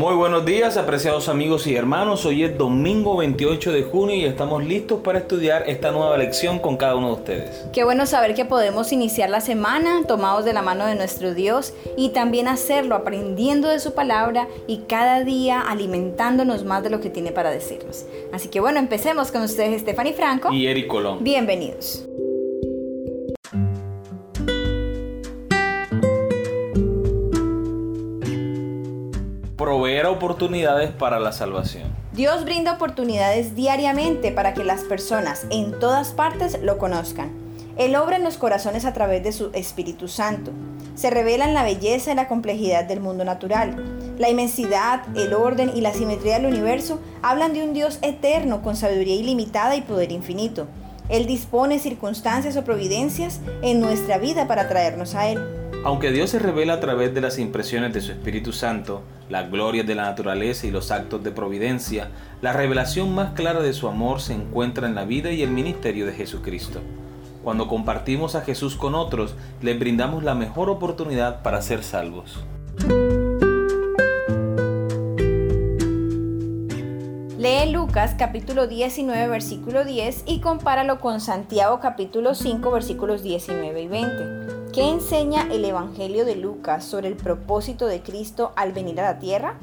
Muy buenos días, apreciados amigos y hermanos. Hoy es domingo 28 de junio y estamos listos para estudiar esta nueva lección con cada uno de ustedes. Qué bueno saber que podemos iniciar la semana tomados de la mano de nuestro Dios y también hacerlo aprendiendo de su palabra y cada día alimentándonos más de lo que tiene para decirnos. Así que bueno, empecemos con ustedes Stephanie Franco y Eric Colón. Bienvenidos. Proveer oportunidades para la salvación. Dios brinda oportunidades diariamente para que las personas en todas partes lo conozcan. Él obra en los corazones a través de su Espíritu Santo. Se revelan la belleza y la complejidad del mundo natural. La inmensidad, el orden y la simetría del universo hablan de un Dios eterno con sabiduría ilimitada y poder infinito. Él dispone circunstancias o providencias en nuestra vida para traernos a Él. Aunque Dios se revela a través de las impresiones de su Espíritu Santo, las glorias de la naturaleza y los actos de providencia, la revelación más clara de su amor se encuentra en la vida y el ministerio de Jesucristo. Cuando compartimos a Jesús con otros, les brindamos la mejor oportunidad para ser salvos. Lee Lucas capítulo 19 versículo 10 y compáralo con Santiago capítulo 5 versículos 19 y 20. ¿Qué enseña el Evangelio de Lucas sobre el propósito de Cristo al venir a la tierra?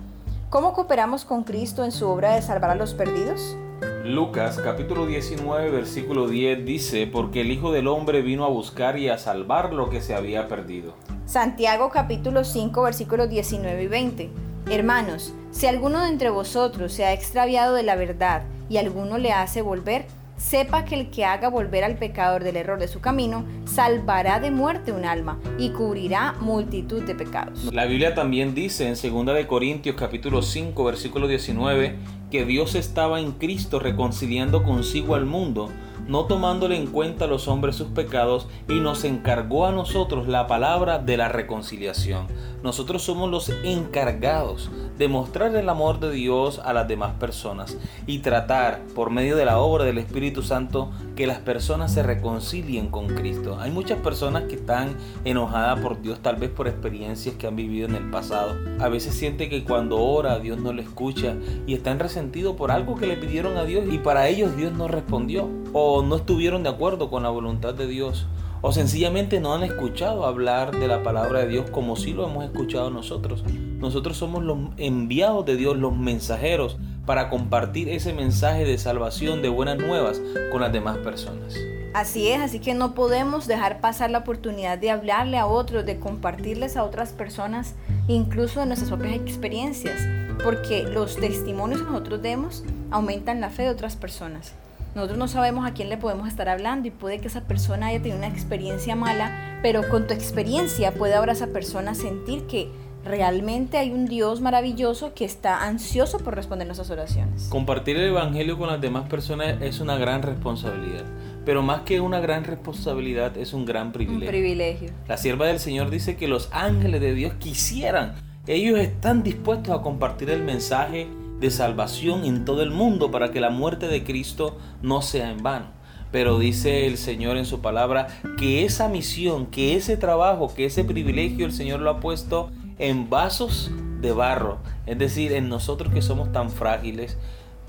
¿Cómo cooperamos con Cristo en su obra de salvar a los perdidos? Lucas capítulo 19 versículo 10 dice, porque el Hijo del Hombre vino a buscar y a salvar lo que se había perdido. Santiago capítulo 5 versículos 19 y 20. Hermanos, si alguno de entre vosotros se ha extraviado de la verdad y alguno le hace volver, sepa que el que haga volver al pecador del error de su camino, salvará de muerte un alma y cubrirá multitud de pecados. La Biblia también dice en 2 de Corintios capítulo 5 versículo 19 que Dios estaba en Cristo reconciliando consigo al mundo no tomándole en cuenta a los hombres sus pecados, y nos encargó a nosotros la palabra de la reconciliación. Nosotros somos los encargados de mostrar el amor de Dios a las demás personas y tratar por medio de la obra del Espíritu Santo que las personas se reconcilien con Cristo. Hay muchas personas que están enojadas por Dios, tal vez por experiencias que han vivido en el pasado. A veces siente que cuando ora Dios no le escucha y están resentidos por algo que le pidieron a Dios y para ellos Dios no respondió. O no estuvieron de acuerdo con la voluntad de Dios o sencillamente no han escuchado hablar de la palabra de Dios como si lo hemos escuchado nosotros. Nosotros somos los enviados de Dios, los mensajeros, para compartir ese mensaje de salvación, de buenas nuevas con las demás personas. Así es, así que no podemos dejar pasar la oportunidad de hablarle a otros, de compartirles a otras personas, incluso de nuestras propias experiencias, porque los testimonios que nosotros demos aumentan la fe de otras personas. Nosotros no sabemos a quién le podemos estar hablando y puede que esa persona haya tenido una experiencia mala, pero con tu experiencia puede ahora esa persona sentir que realmente hay un Dios maravilloso que está ansioso por responder nuestras oraciones. Compartir el Evangelio con las demás personas es una gran responsabilidad, pero más que una gran responsabilidad es un gran privilegio. Un privilegio. La sierva del Señor dice que los ángeles de Dios quisieran, ellos están dispuestos a compartir el mensaje de salvación en todo el mundo para que la muerte de Cristo no sea en vano. Pero dice el Señor en su palabra que esa misión, que ese trabajo, que ese privilegio el Señor lo ha puesto en vasos de barro. Es decir, en nosotros que somos tan frágiles,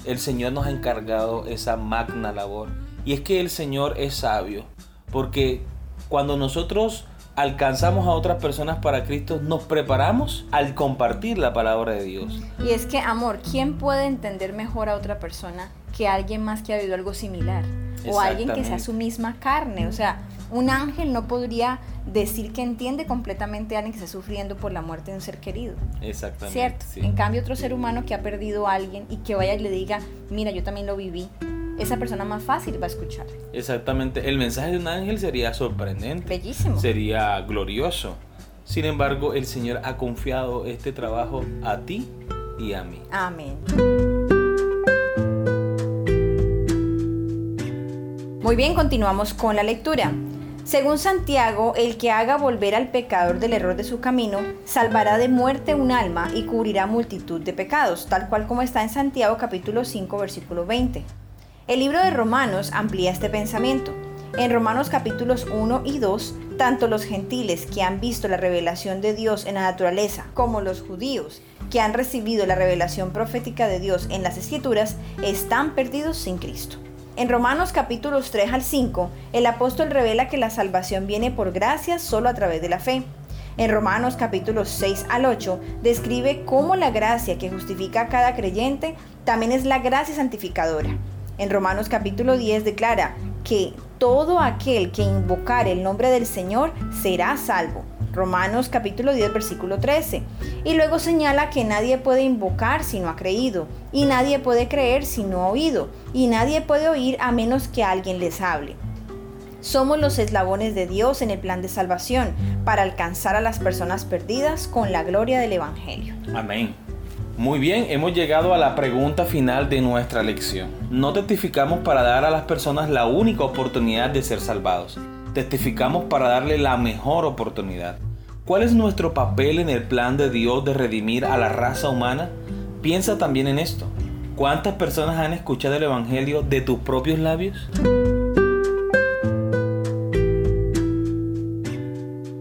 el Señor nos ha encargado esa magna labor. Y es que el Señor es sabio, porque cuando nosotros alcanzamos a otras personas para Cristo, nos preparamos al compartir la palabra de Dios. Y es que, amor, ¿quién puede entender mejor a otra persona que alguien más que ha vivido algo similar? O alguien que sea su misma carne. O sea, un ángel no podría decir que entiende completamente a alguien que está sufriendo por la muerte de un ser querido. Exactamente. ¿Cierto? En cambio, otro ser humano que ha perdido a alguien y que vaya y le diga, mira, yo también lo viví, esa persona más fácil va a escuchar. Exactamente. El mensaje de un ángel sería sorprendente. Bellísimo. Sería glorioso. Sin embargo, el Señor ha confiado este trabajo a ti y a mí. Amén. Muy bien, continuamos con la lectura. Según Santiago, el que haga volver al pecador del error de su camino, salvará de muerte un alma y cubrirá multitud de pecados, tal cual como está en Santiago capítulo 5 versículo 20. El libro de Romanos amplía este pensamiento. En Romanos capítulos 1 y 2, tanto los gentiles que han visto la revelación de Dios en la naturaleza como los judíos que han recibido la revelación profética de Dios en las escrituras están perdidos sin Cristo. En Romanos capítulos 3 al 5, el apóstol revela que la salvación viene por gracia solo a través de la fe. En Romanos capítulos 6 al 8 describe cómo la gracia que justifica a cada creyente también es la gracia santificadora. En Romanos capítulo 10 declara que todo aquel que invocar el nombre del Señor será salvo. Romanos capítulo 10 versículo 13. Y luego señala que nadie puede invocar si no ha creído, y nadie puede creer si no ha oído, y nadie puede oír a menos que alguien les hable. Somos los eslabones de Dios en el plan de salvación para alcanzar a las personas perdidas con la gloria del Evangelio. Amén. Muy bien, hemos llegado a la pregunta final de nuestra lección. No testificamos para dar a las personas la única oportunidad de ser salvados. Testificamos para darle la mejor oportunidad. ¿Cuál es nuestro papel en el plan de Dios de redimir a la raza humana? Piensa también en esto. ¿Cuántas personas han escuchado el Evangelio de tus propios labios?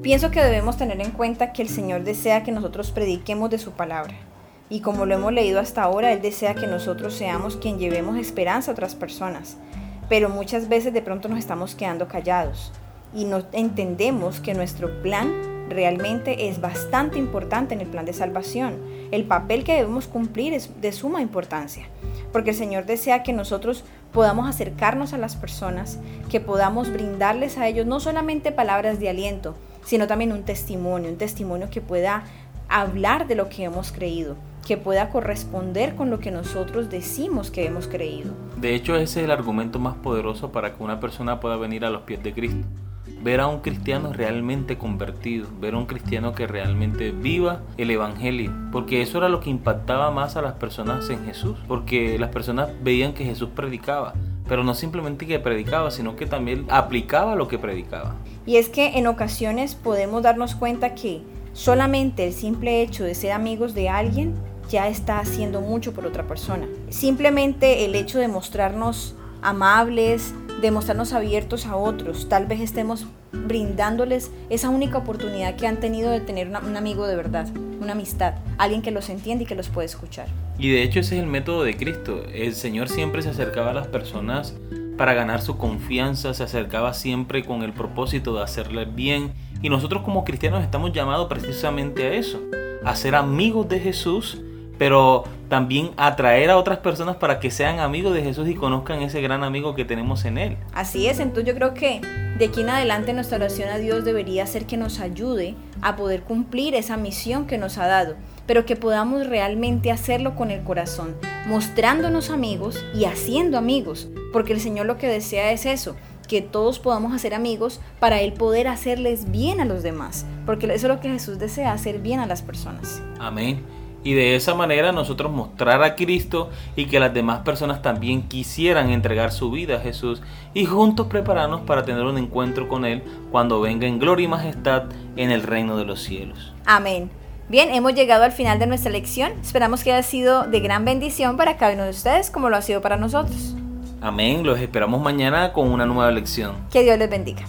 Pienso que debemos tener en cuenta que el Señor desea que nosotros prediquemos de su palabra. Y como lo hemos leído hasta ahora, Él desea que nosotros seamos quien llevemos esperanza a otras personas. Pero muchas veces de pronto nos estamos quedando callados y no entendemos que nuestro plan realmente es bastante importante en el plan de salvación. El papel que debemos cumplir es de suma importancia, porque el Señor desea que nosotros podamos acercarnos a las personas, que podamos brindarles a ellos no solamente palabras de aliento, sino también un testimonio, un testimonio que pueda hablar de lo que hemos creído, que pueda corresponder con lo que nosotros decimos que hemos creído. De hecho, ese es el argumento más poderoso para que una persona pueda venir a los pies de Cristo. Ver a un cristiano realmente convertido, ver a un cristiano que realmente viva el Evangelio, porque eso era lo que impactaba más a las personas en Jesús, porque las personas veían que Jesús predicaba, pero no simplemente que predicaba, sino que también aplicaba lo que predicaba. Y es que en ocasiones podemos darnos cuenta que solamente el simple hecho de ser amigos de alguien ya está haciendo mucho por otra persona. Simplemente el hecho de mostrarnos amables, de mostrarnos abiertos a otros, tal vez estemos brindándoles esa única oportunidad que han tenido de tener un amigo de verdad, una amistad, alguien que los entiende y que los puede escuchar. Y de hecho ese es el método de Cristo. El Señor siempre se acercaba a las personas para ganar su confianza, se acercaba siempre con el propósito de hacerles bien. Y nosotros como cristianos estamos llamados precisamente a eso, a ser amigos de Jesús, pero también atraer a otras personas para que sean amigos de Jesús y conozcan ese gran amigo que tenemos en Él. Así es, entonces yo creo que de aquí en adelante nuestra oración a Dios debería ser que nos ayude a poder cumplir esa misión que nos ha dado, pero que podamos realmente hacerlo con el corazón, mostrándonos amigos y haciendo amigos, porque el Señor lo que desea es eso, que todos podamos hacer amigos para Él poder hacerles bien a los demás, porque eso es lo que Jesús desea, hacer bien a las personas. Amén. Y de esa manera nosotros mostrar a Cristo y que las demás personas también quisieran entregar su vida a Jesús y juntos prepararnos para tener un encuentro con Él cuando venga en gloria y majestad en el reino de los cielos. Amén. Bien, hemos llegado al final de nuestra lección. Esperamos que haya sido de gran bendición para cada uno de ustedes como lo ha sido para nosotros. Amén. Los esperamos mañana con una nueva lección. Que Dios les bendiga.